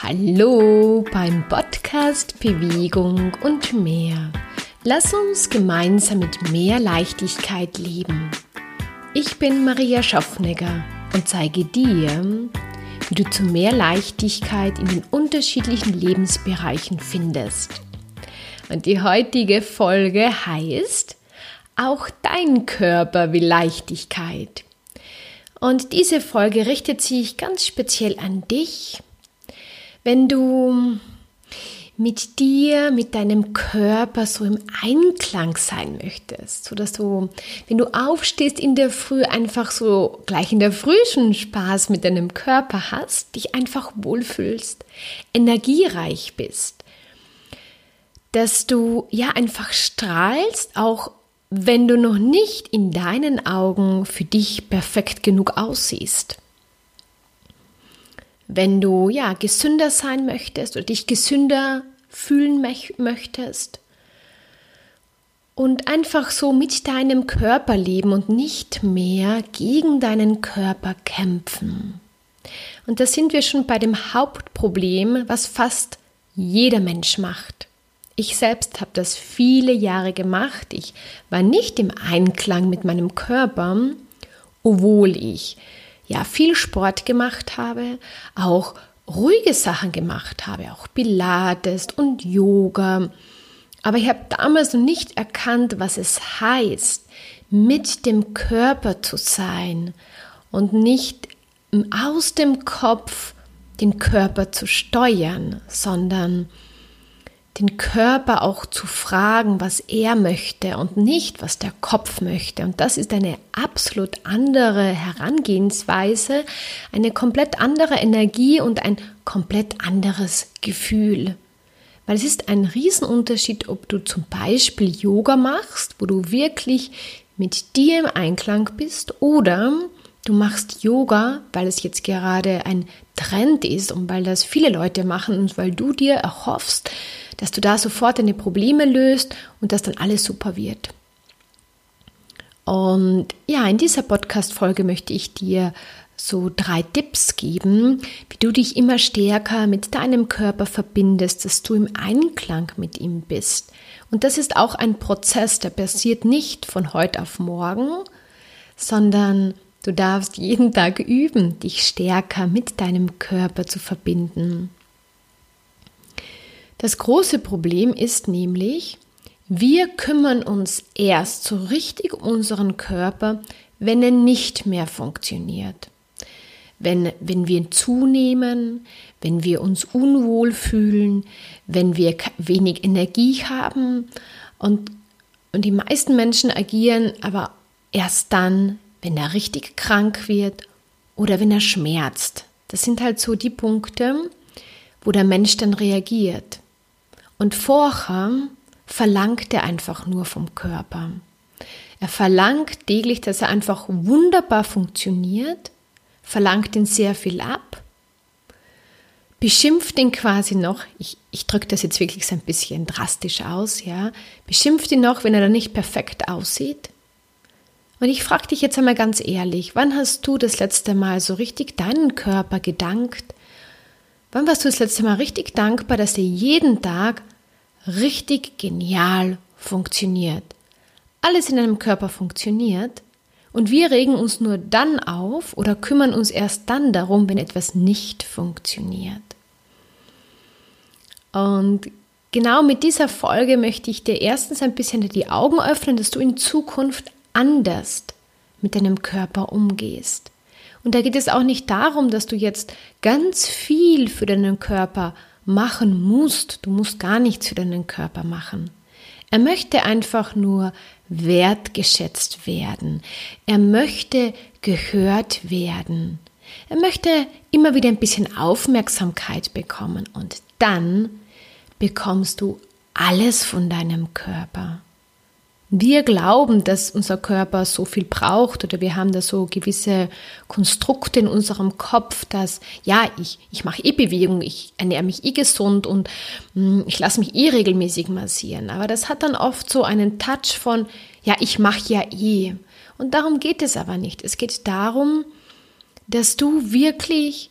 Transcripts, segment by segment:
Hallo beim Podcast Bewegung und mehr. Lass uns gemeinsam mit mehr Leichtigkeit leben. Ich bin Maria Schaffnegger und zeige dir, wie du zu mehr Leichtigkeit in den unterschiedlichen Lebensbereichen findest. Und die heutige Folge heißt Auch dein Körper will Leichtigkeit. Und diese Folge richtet sich ganz speziell an dich, wenn du mit dir, mit deinem Körper so im Einklang sein möchtest, so dass du, wenn du aufstehst in der Früh, einfach so gleich in der Früh schon Spaß mit deinem Körper hast, dich einfach wohlfühlst, energiereich bist, dass du ja einfach strahlst, auch wenn du noch nicht in deinen Augen für dich perfekt genug aussiehst wenn du ja gesünder sein möchtest oder dich gesünder fühlen möchtest und einfach so mit deinem Körper leben und nicht mehr gegen deinen Körper kämpfen. Und da sind wir schon bei dem Hauptproblem, was fast jeder Mensch macht. Ich selbst habe das viele Jahre gemacht. Ich war nicht im Einklang mit meinem Körper, obwohl ich ja viel Sport gemacht habe, auch ruhige Sachen gemacht habe, auch Pilates und Yoga. Aber ich habe damals noch nicht erkannt, was es heißt, mit dem Körper zu sein und nicht aus dem Kopf den Körper zu steuern, sondern den Körper auch zu fragen, was er möchte und nicht, was der Kopf möchte. Und das ist eine absolut andere Herangehensweise, eine komplett andere Energie und ein komplett anderes Gefühl. Weil es ist ein Riesenunterschied, ob du zum Beispiel Yoga machst, wo du wirklich mit dir im Einklang bist, oder du machst Yoga, weil es jetzt gerade ein Trend ist und weil das viele Leute machen und weil du dir erhoffst, dass du da sofort deine Probleme löst und dass dann alles super wird. Und ja, in dieser Podcast-Folge möchte ich dir so drei Tipps geben, wie du dich immer stärker mit deinem Körper verbindest, dass du im Einklang mit ihm bist. Und das ist auch ein Prozess, der passiert nicht von heute auf morgen, sondern du darfst jeden Tag üben, dich stärker mit deinem Körper zu verbinden. Das große Problem ist nämlich, wir kümmern uns erst so richtig um unseren Körper, wenn er nicht mehr funktioniert. Wenn, wenn wir zunehmen, wenn wir uns unwohl fühlen, wenn wir wenig Energie haben. Und, und die meisten Menschen agieren aber erst dann, wenn er richtig krank wird oder wenn er schmerzt. Das sind halt so die Punkte, wo der Mensch dann reagiert. Und vorher verlangt er einfach nur vom Körper. Er verlangt täglich, dass er einfach wunderbar funktioniert, verlangt ihn sehr viel ab, beschimpft ihn quasi noch, ich, ich drücke das jetzt wirklich so ein bisschen drastisch aus, ja, beschimpft ihn noch, wenn er dann nicht perfekt aussieht. Und ich frage dich jetzt einmal ganz ehrlich, wann hast du das letzte Mal so richtig deinen Körper gedankt, Wann warst du das letzte Mal richtig dankbar, dass er jeden Tag richtig genial funktioniert? Alles in deinem Körper funktioniert und wir regen uns nur dann auf oder kümmern uns erst dann darum, wenn etwas nicht funktioniert. Und genau mit dieser Folge möchte ich dir erstens ein bisschen die Augen öffnen, dass du in Zukunft anders mit deinem Körper umgehst. Und da geht es auch nicht darum, dass du jetzt ganz viel für deinen Körper machen musst. Du musst gar nichts für deinen Körper machen. Er möchte einfach nur wertgeschätzt werden. Er möchte gehört werden. Er möchte immer wieder ein bisschen Aufmerksamkeit bekommen und dann bekommst du alles von deinem Körper wir glauben, dass unser Körper so viel braucht oder wir haben da so gewisse Konstrukte in unserem Kopf, dass ja, ich, ich mache eh Bewegung, ich ernähre mich eh gesund und mh, hm, ich lasse mich eh regelmäßig massieren. Aber das hat dann oft so einen Touch von, ja, ich mache ja eh. Und darum geht es aber nicht. Es geht darum, dass du wirklich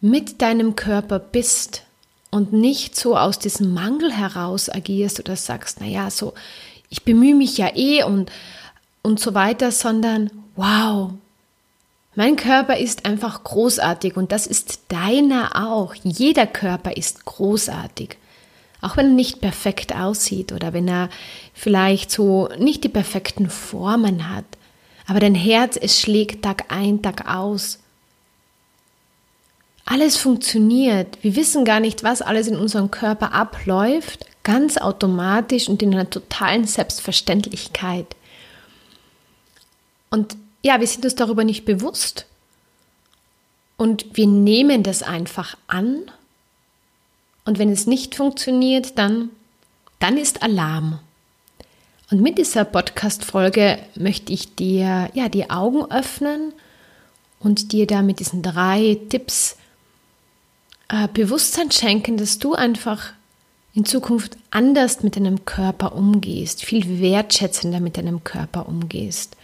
mit deinem Körper bist und nicht so aus diesem Mangel heraus agierst oder sagst, naja, so, ich bemühe mich ja eh und, und so weiter, sondern wow, mein Körper ist einfach großartig und das ist deiner auch. Jeder Körper ist großartig. Auch wenn er nicht perfekt aussieht oder wenn er vielleicht so nicht die perfekten Formen hat. Aber dein Herz, es schlägt Tag ein, Tag aus. Alles funktioniert. Wir wissen gar nicht, was alles in unserem Körper abläuft, ganz automatisch und in einer totalen Selbstverständlichkeit. Und ja, wir sind uns darüber nicht bewusst. Und wir nehmen das einfach an. Und wenn es nicht funktioniert, dann, dann ist Alarm. Und mit dieser Podcast-Folge möchte ich dir ja die Augen öffnen und dir da mit diesen drei Tipps äh, Bewusstsein schenken, dass du einfach in Zukunft anders mit deinem Körper umgehst, viel wertschätzender mit deinem Körper umgehst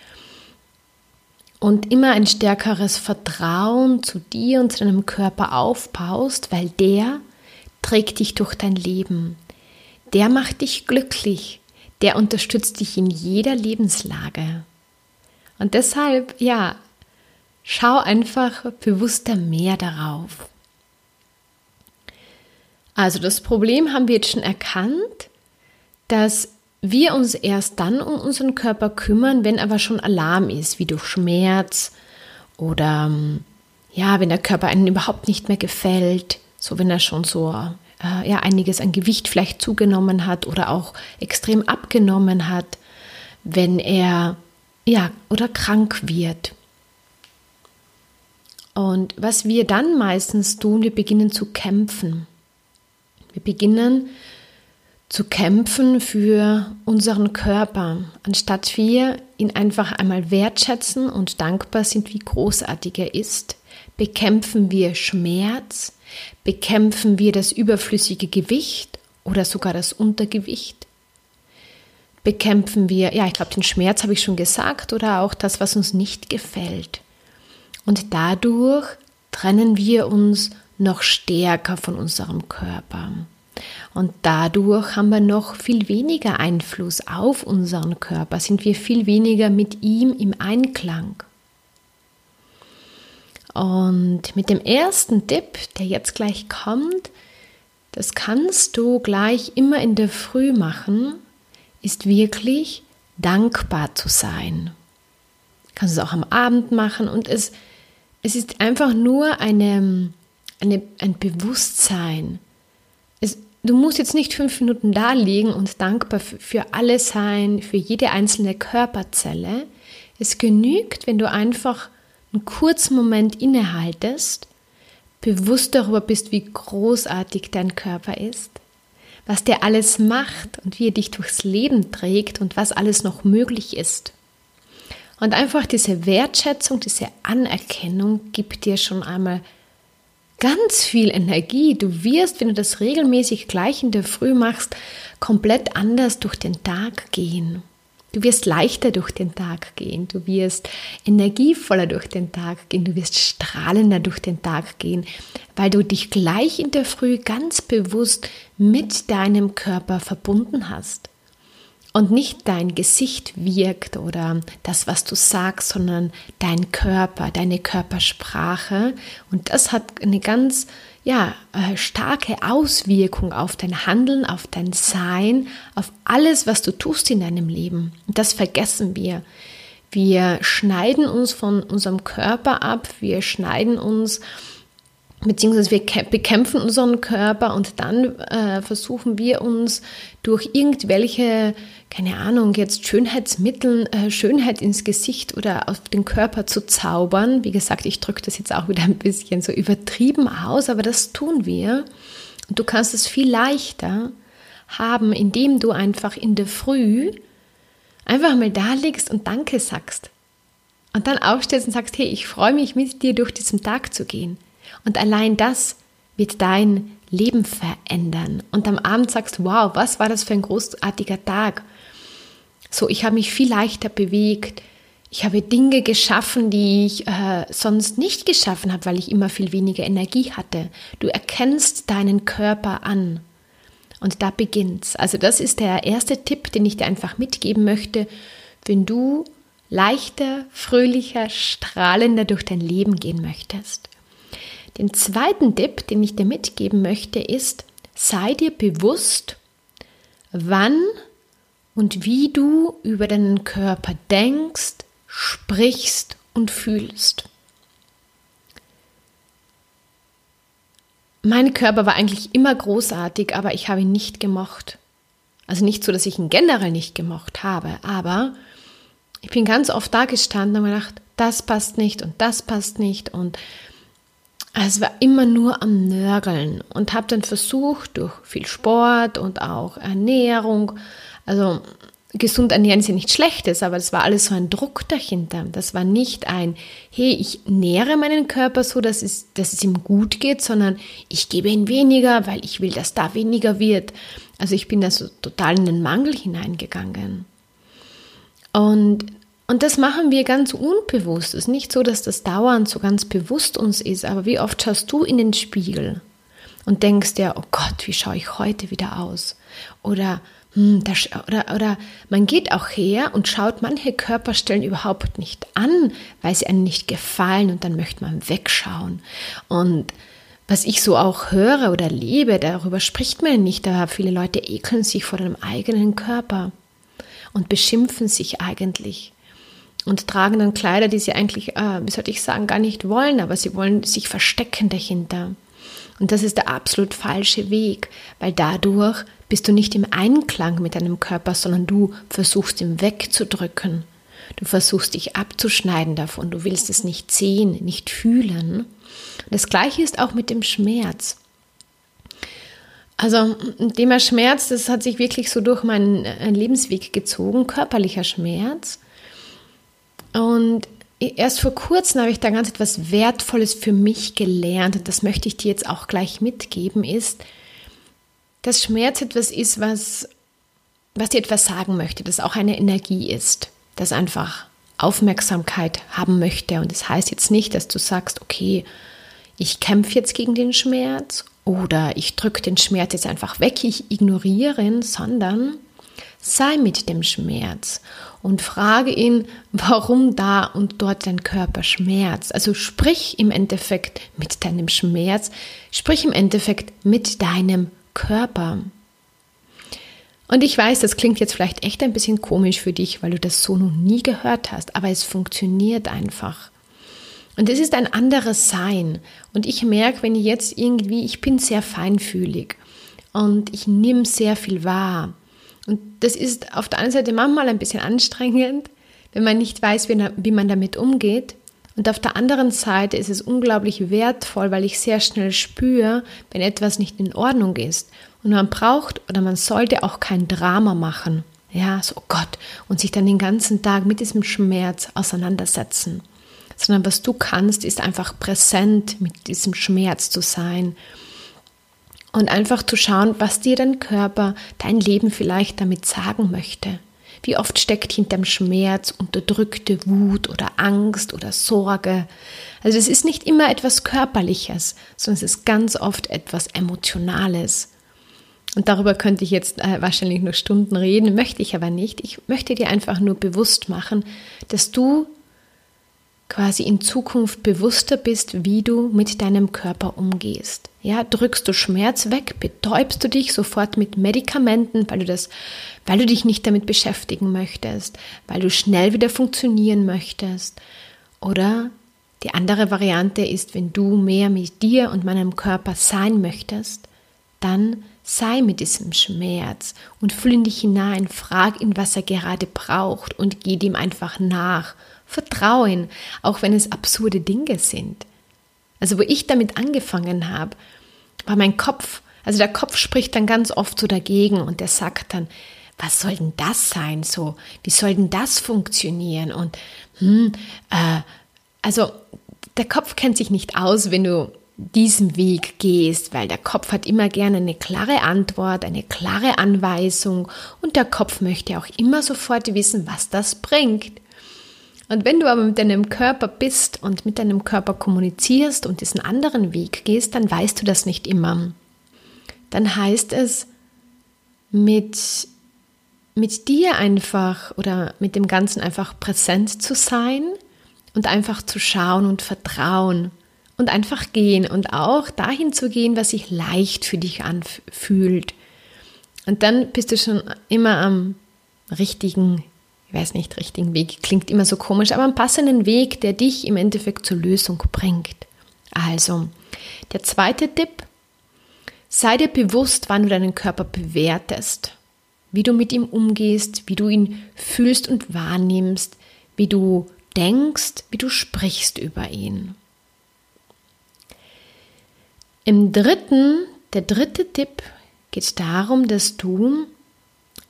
und immer ein stärkeres Vertrauen zu dir und zu deinem Körper aufbaust, weil der trägt dich durch dein Leben. Der macht dich glücklich. Der unterstützt dich in jeder Lebenslage. Und deshalb, ja, schau einfach bewusster mehr darauf. Also das Problem haben wir jetzt schon erkannt, dass wir uns erst dann um unseren Körper kümmern, wenn aber schon Alarm ist, wie durch Schmerz oder ja, wenn der Körper einem überhaupt nicht mehr gefällt, so wenn er schon so äh, ja einiges an Gewicht vielleicht zugenommen hat oder auch extrem abgenommen hat, wenn er ja oder krank wird. Und was wir dann meistens tun, wir beginnen zu kämpfen. Wir beginnen zu kämpfen für unseren Körper, anstatt wir ihn einfach einmal wertschätzen und dankbar sind, wie großartig er ist, bekämpfen wir Schmerz, bekämpfen wir das überflüssige Gewicht oder sogar das Untergewicht, bekämpfen wir, ja, ich glaube, den Schmerz habe ich schon gesagt, oder auch das, was uns nicht gefällt. Und dadurch trennen wir uns noch stärker von unserem Körper. Und dadurch haben wir noch viel weniger Einfluss auf unseren Körper, sind wir viel weniger mit ihm im Einklang. Und mit dem ersten Tipp, der jetzt gleich kommt, das kannst du gleich immer in der Früh machen, ist wirklich dankbar zu sein. Kannst du es auch am Abend machen und es, es ist einfach nur eine, eine, ein Bewusstsein. Es, du musst jetzt nicht fünf Minuten da liegen und dankbar für alles sein, für jede einzelne Körperzelle. Es genügt, wenn du einfach einen kurzen Moment innehaltest, bewusst darüber bist, wie großartig dein Körper ist, was der alles macht und wie er dich durchs Leben trägt und was alles noch möglich ist. Und einfach diese Wertschätzung, diese Anerkennung gibt dir schon einmal ganz viel Energie. Du wirst, wenn du das regelmäßig gleich in der Früh machst, komplett anders durch den Tag gehen. Du wirst leichter durch den Tag gehen, du wirst energievoller durch den Tag gehen, du wirst strahlender durch den Tag gehen, weil du dich gleich in der Früh ganz bewusst mit deinem Körper verbunden hast und nicht dein Gesicht wirkt oder das, was du sagst, sondern dein Körper, deine Körpersprache. Und das hat eine ganz ja, äh, starke Auswirkung auf dein Handeln, auf dein Sein, auf alles, was du tust in deinem Leben. Und das vergessen wir. Wir schneiden uns von unserem Körper ab, wir schneiden uns beziehungsweise wir bekämpfen unseren Körper und dann äh, versuchen wir uns durch irgendwelche, keine Ahnung, jetzt Schönheitsmitteln, äh, Schönheit ins Gesicht oder auf den Körper zu zaubern. Wie gesagt, ich drücke das jetzt auch wieder ein bisschen so übertrieben aus, aber das tun wir. Und du kannst es viel leichter haben, indem du einfach in der Früh einfach mal da liegst und Danke sagst. Und dann aufstellst und sagst, hey, ich freue mich mit dir durch diesen Tag zu gehen. Und allein das wird dein Leben verändern. Und am Abend sagst, wow, was war das für ein großartiger Tag. So, ich habe mich viel leichter bewegt. Ich habe Dinge geschaffen, die ich äh, sonst nicht geschaffen habe, weil ich immer viel weniger Energie hatte. Du erkennst deinen Körper an. Und da beginnt's. Also das ist der erste Tipp, den ich dir einfach mitgeben möchte, wenn du leichter, fröhlicher, strahlender durch dein Leben gehen möchtest. Den zweiten Tipp, den ich dir mitgeben möchte, ist, sei dir bewusst, wann und wie du über deinen Körper denkst, sprichst und fühlst. Mein Körper war eigentlich immer großartig, aber ich habe ihn nicht gemocht. Also nicht so, dass ich ihn generell nicht gemocht habe, aber ich bin ganz oft da gestanden und habe gedacht, das passt nicht und das passt nicht und es war immer nur am Nörgeln und habe dann versucht, durch viel Sport und auch Ernährung, also gesund ernähren ist ja nichts Schlechtes, aber es war alles so ein Druck dahinter. Das war nicht ein, hey, ich nähere meinen Körper so, dass es, dass es ihm gut geht, sondern ich gebe ihn weniger, weil ich will, dass da weniger wird. Also ich bin da so total in den Mangel hineingegangen. Und, und das machen wir ganz unbewusst. Es ist nicht so, dass das dauernd so ganz bewusst uns ist, aber wie oft schaust du in den Spiegel und denkst dir, oh Gott, wie schaue ich heute wieder aus? Oder hm, das, oder, oder man geht auch her und schaut manche Körperstellen überhaupt nicht an, weil sie einem nicht gefallen und dann möchte man wegschauen. Und was ich so auch höre oder lebe, darüber spricht man nicht, da viele Leute ekeln sich vor dem eigenen Körper und beschimpfen sich eigentlich und tragen dann Kleider, die sie eigentlich, äh, wie soll ich sagen, gar nicht wollen, aber sie wollen sich verstecken dahinter. Und das ist der absolut falsche Weg, weil dadurch bist du nicht im Einklang mit deinem Körper, sondern du versuchst ihn wegzudrücken. Du versuchst dich abzuschneiden davon. Du willst es nicht sehen, nicht fühlen. Das gleiche ist auch mit dem Schmerz. Also Thema Schmerz, das hat sich wirklich so durch meinen äh, Lebensweg gezogen, körperlicher Schmerz. Und erst vor kurzem habe ich da ganz etwas Wertvolles für mich gelernt und das möchte ich dir jetzt auch gleich mitgeben, ist, dass Schmerz etwas ist, was, was dir etwas sagen möchte, das auch eine Energie ist, das einfach Aufmerksamkeit haben möchte. Und das heißt jetzt nicht, dass du sagst, okay, ich kämpfe jetzt gegen den Schmerz oder ich drücke den Schmerz jetzt einfach weg, ich ignoriere ihn, sondern sei mit dem Schmerz und frage ihn, warum da und dort dein Körper schmerzt. Also sprich im Endeffekt mit deinem Schmerz, sprich im Endeffekt mit deinem Körper. Und ich weiß, das klingt jetzt vielleicht echt ein bisschen komisch für dich, weil du das so noch nie gehört hast, aber es funktioniert einfach. Und es ist ein anderes Sein. Und ich merke, wenn ich jetzt irgendwie, ich bin sehr feinfühlig und ich nehme sehr viel wahr. Und das ist auf der einen Seite manchmal ein bisschen anstrengend, wenn man nicht weiß, wie man damit umgeht. Und auf der anderen Seite ist es unglaublich wertvoll, weil ich sehr schnell spüre, wenn etwas nicht in Ordnung ist. Und man braucht oder man sollte auch kein Drama machen. Ja, so oh Gott, und sich dann den ganzen Tag mit diesem Schmerz auseinandersetzen. Sondern was du kannst, ist einfach präsent mit diesem Schmerz zu sein. Und einfach zu schauen, was dir dein Körper, dein Leben vielleicht damit sagen möchte. Wie oft steckt hinterm Schmerz unterdrückte Wut oder Angst oder Sorge? Also es ist nicht immer etwas Körperliches, sondern es ist ganz oft etwas Emotionales. Und darüber könnte ich jetzt äh, wahrscheinlich nur Stunden reden, möchte ich aber nicht. Ich möchte dir einfach nur bewusst machen, dass du quasi in Zukunft bewusster bist, wie du mit deinem Körper umgehst. Ja, drückst du Schmerz weg, betäubst du dich sofort mit Medikamenten, weil du das, weil du dich nicht damit beschäftigen möchtest, weil du schnell wieder funktionieren möchtest. Oder die andere Variante ist, wenn du mehr mit dir und meinem Körper sein möchtest, dann sei mit diesem Schmerz und fühl in dich hinein, frag ihn, was er gerade braucht und geh ihm einfach nach Vertrauen, auch wenn es absurde Dinge sind. Also wo ich damit angefangen habe, war mein Kopf, also der Kopf spricht dann ganz oft so dagegen und der sagt dann, was soll denn das sein so? Wie soll denn das funktionieren? Und hm, äh, also der Kopf kennt sich nicht aus, wenn du diesen Weg gehst, weil der Kopf hat immer gerne eine klare Antwort, eine klare Anweisung und der Kopf möchte auch immer sofort wissen, was das bringt. Und wenn du aber mit deinem Körper bist und mit deinem Körper kommunizierst und diesen anderen Weg gehst, dann weißt du das nicht immer. Dann heißt es, mit, mit dir einfach oder mit dem Ganzen einfach präsent zu sein und einfach zu schauen und vertrauen und einfach gehen und auch dahin zu gehen, was sich leicht für dich anfühlt. Und dann bist du schon immer am richtigen ich weiß nicht, richtigen Weg, klingt immer so komisch, aber einen passenden Weg, der dich im Endeffekt zur Lösung bringt. Also, der zweite Tipp, sei dir bewusst, wann du deinen Körper bewertest, wie du mit ihm umgehst, wie du ihn fühlst und wahrnimmst, wie du denkst, wie du sprichst über ihn. Im dritten, der dritte Tipp geht darum, dass du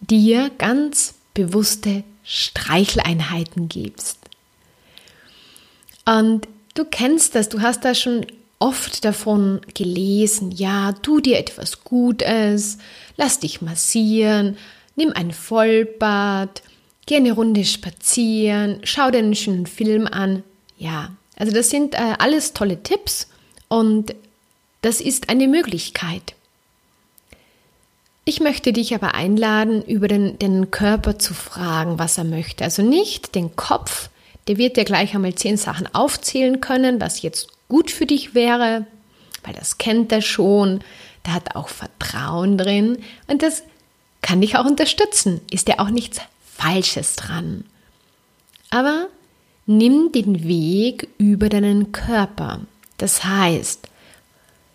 dir ganz bewusste Streicheleinheiten gibst. Und du kennst das, du hast da schon oft davon gelesen, ja, tu dir etwas Gutes, lass dich massieren, nimm ein Vollbad, geh eine Runde spazieren, schau dir einen schönen Film an. Ja, also das sind äh, alles tolle Tipps und das ist eine Möglichkeit. Ich möchte dich aber einladen, über den, den Körper zu fragen, was er möchte. Also nicht den Kopf, der wird dir gleich einmal zehn Sachen aufzählen können, was jetzt gut für dich wäre, weil das kennt er schon, da hat auch Vertrauen drin und das kann dich auch unterstützen. Ist ja auch nichts Falsches dran. Aber nimm den Weg über deinen Körper. Das heißt,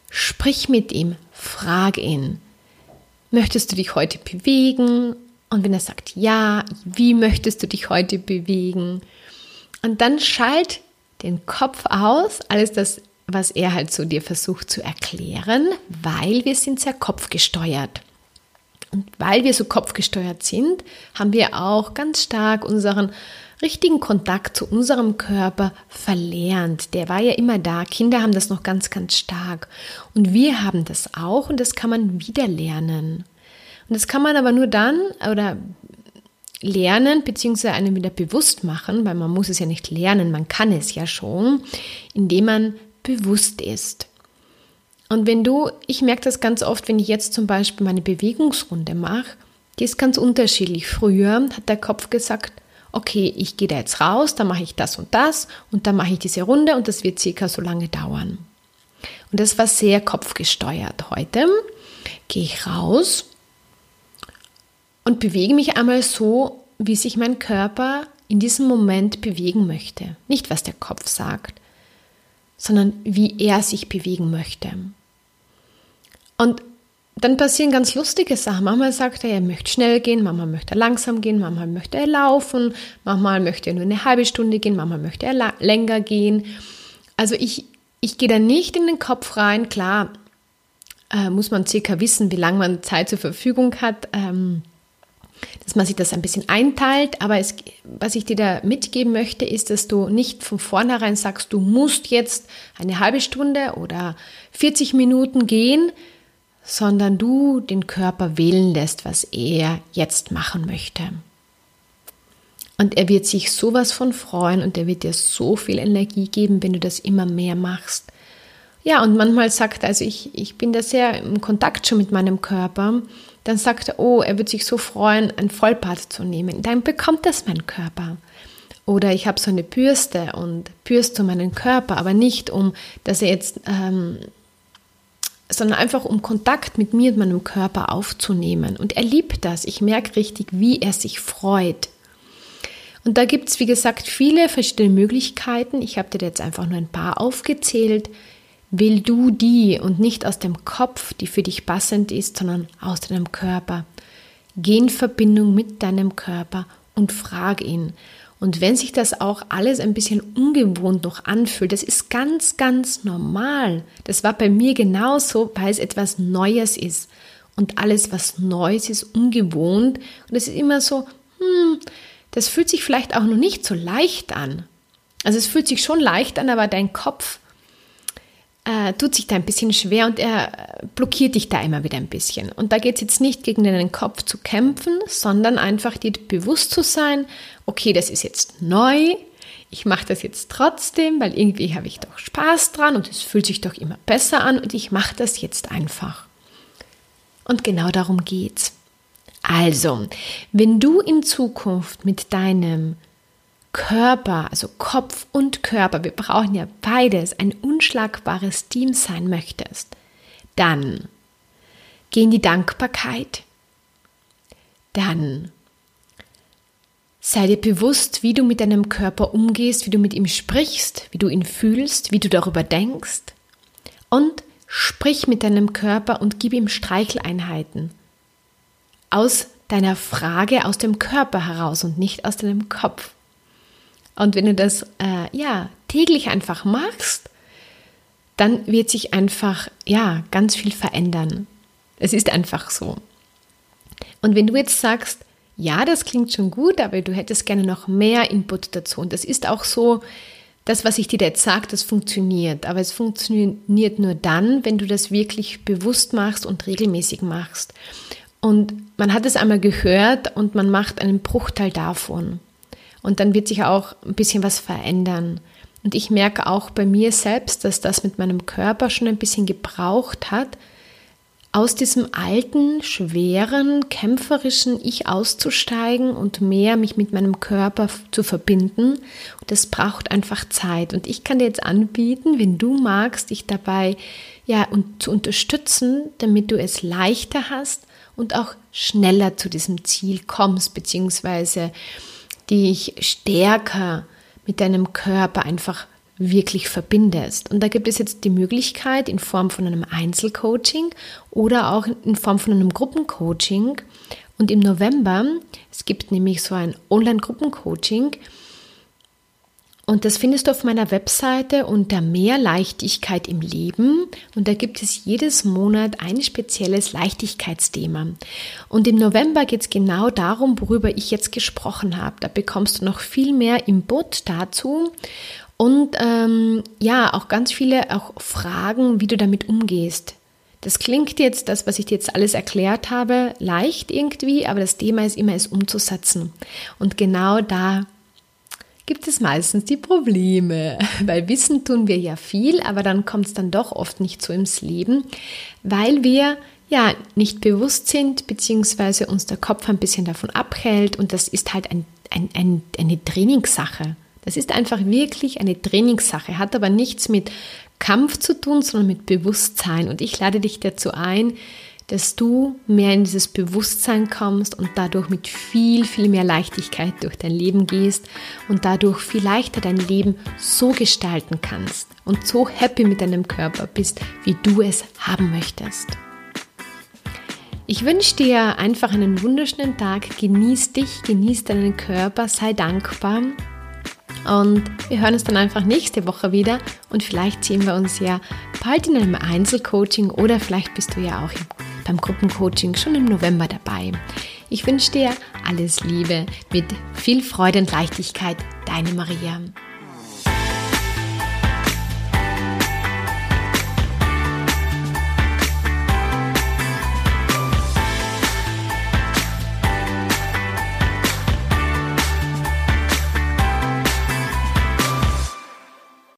sprich mit ihm, frag ihn, möchtest du dich heute bewegen? Und wenn er sagt ja, wie möchtest du dich heute bewegen? Und dann schalt den Kopf aus, alles das, was er halt so dir versucht zu erklären, weil wir sind sehr kopfgesteuert. Und weil wir so kopfgesteuert sind, haben wir auch ganz stark unseren richtigen Kontakt zu unserem Körper verlernt. Der war ja immer da. Kinder haben das noch ganz, ganz stark. Und wir haben das auch und das kann man wieder lernen. Und das kann man aber nur dann oder lernen, beziehungsweise einem wieder bewusst machen, weil man muss es ja nicht lernen, man kann es ja schon, indem man bewusst ist. Und wenn du, ich merke das ganz oft, wenn ich jetzt zum Beispiel meine Bewegungsrunde mache, die ist ganz unterschiedlich. Früher hat der Kopf gesagt, okay, ich gehe da jetzt raus, dann mache ich das und das und dann mache ich diese Runde und das wird circa so lange dauern. Und das war sehr kopfgesteuert. Heute gehe ich raus und bewege mich einmal so, wie sich mein Körper in diesem Moment bewegen möchte. Nicht, was der Kopf sagt, sondern wie er sich bewegen möchte. Und dann passieren ganz lustige Sachen. Manchmal sagt er, er möchte schnell gehen, manchmal möchte er langsam gehen, manchmal möchte er laufen, manchmal möchte er nur eine halbe Stunde gehen, manchmal möchte er länger gehen. Also ich, ich gehe da nicht in den Kopf rein. Klar, äh, muss man circa wissen, wie lange man Zeit zur Verfügung hat, ähm, dass man sich das ein bisschen einteilt. Aber es, was ich dir da mitgeben möchte, ist, dass du nicht von vornherein sagst, du musst jetzt eine halbe Stunde oder 40 Minuten gehen, sondern du den Körper wählen lässt, was er jetzt machen möchte. Und er wird sich sowas von freuen und er wird dir so viel Energie geben, wenn du das immer mehr machst. Ja, und manchmal sagt er, also ich, ich bin da sehr im Kontakt schon mit meinem Körper, dann sagt er, oh, er wird sich so freuen, ein Vollbad zu nehmen. Dann bekommt das mein Körper. Oder ich habe so eine Bürste und bürste meinen Körper, aber nicht um, dass er jetzt ähm, sondern einfach um Kontakt mit mir und meinem Körper aufzunehmen. Und er liebt das. Ich merke richtig, wie er sich freut. Und da gibt es, wie gesagt, viele verschiedene Möglichkeiten. Ich habe dir jetzt einfach nur ein paar aufgezählt. Will du die und nicht aus dem Kopf, die für dich passend ist, sondern aus deinem Körper. Geh in Verbindung mit deinem Körper und frag ihn. Und wenn sich das auch alles ein bisschen ungewohnt noch anfühlt, das ist ganz, ganz normal. Das war bei mir genauso, weil es etwas Neues ist. Und alles, was Neues ist, ungewohnt. Und es ist immer so, hm, das fühlt sich vielleicht auch noch nicht so leicht an. Also es fühlt sich schon leicht an, aber dein Kopf äh, tut sich da ein bisschen schwer und er blockiert dich da immer wieder ein bisschen. Und da geht es jetzt nicht gegen deinen Kopf zu kämpfen, sondern einfach dir bewusst zu sein, okay, das ist jetzt neu, ich mache das jetzt trotzdem, weil irgendwie habe ich doch Spaß dran und es fühlt sich doch immer besser an und ich mache das jetzt einfach. Und genau darum geht's. Also, wenn du in Zukunft mit deinem Körper, also Kopf und Körper, wir brauchen ja beides, ein unschlagbares Team sein möchtest, dann geh in die Dankbarkeit, dann Sei dir bewusst, wie du mit deinem Körper umgehst, wie du mit ihm sprichst, wie du ihn fühlst, wie du darüber denkst. Und sprich mit deinem Körper und gib ihm Streicheleinheiten. Aus deiner Frage aus dem Körper heraus und nicht aus deinem Kopf. Und wenn du das äh, ja täglich einfach machst, dann wird sich einfach ja ganz viel verändern. Es ist einfach so. Und wenn du jetzt sagst, ja, das klingt schon gut, aber du hättest gerne noch mehr Input dazu. Und das ist auch so, das, was ich dir jetzt sage, das funktioniert. Aber es funktioniert nur dann, wenn du das wirklich bewusst machst und regelmäßig machst. Und man hat es einmal gehört und man macht einen Bruchteil davon. Und dann wird sich auch ein bisschen was verändern. Und ich merke auch bei mir selbst, dass das mit meinem Körper schon ein bisschen gebraucht hat, aus diesem alten, schweren, kämpferischen Ich auszusteigen und mehr mich mit meinem Körper zu verbinden. Und das braucht einfach Zeit. Und ich kann dir jetzt anbieten, wenn du magst, dich dabei ja und zu unterstützen, damit du es leichter hast und auch schneller zu diesem Ziel kommst, beziehungsweise dich stärker mit deinem Körper einfach wirklich verbindest. Und da gibt es jetzt die Möglichkeit in Form von einem Einzelcoaching oder auch in Form von einem Gruppencoaching. Und im November, es gibt nämlich so ein Online-Gruppencoaching, und das findest du auf meiner Webseite unter Mehr Leichtigkeit im Leben. Und da gibt es jedes Monat ein spezielles Leichtigkeitsthema. Und im November geht es genau darum, worüber ich jetzt gesprochen habe. Da bekommst du noch viel mehr Input dazu. Und ähm, ja, auch ganz viele auch Fragen, wie du damit umgehst. Das klingt jetzt, das, was ich dir jetzt alles erklärt habe, leicht irgendwie, aber das Thema ist immer, es umzusetzen. Und genau da gibt es meistens die Probleme. Weil Wissen tun wir ja viel, aber dann kommt es dann doch oft nicht so ins Leben, weil wir ja nicht bewusst sind, beziehungsweise uns der Kopf ein bisschen davon abhält und das ist halt ein, ein, ein, eine Trainingssache. Das ist einfach wirklich eine Trainingssache, hat aber nichts mit Kampf zu tun, sondern mit Bewusstsein. Und ich lade dich dazu ein, dass du mehr in dieses Bewusstsein kommst und dadurch mit viel, viel mehr Leichtigkeit durch dein Leben gehst und dadurch viel leichter dein Leben so gestalten kannst und so happy mit deinem Körper bist, wie du es haben möchtest. Ich wünsche dir einfach einen wunderschönen Tag, genieß dich, genieß deinen Körper, sei dankbar. Und wir hören uns dann einfach nächste Woche wieder. Und vielleicht sehen wir uns ja bald in einem Einzelcoaching oder vielleicht bist du ja auch beim Gruppencoaching schon im November dabei. Ich wünsche dir alles Liebe mit viel Freude und Leichtigkeit, deine Maria.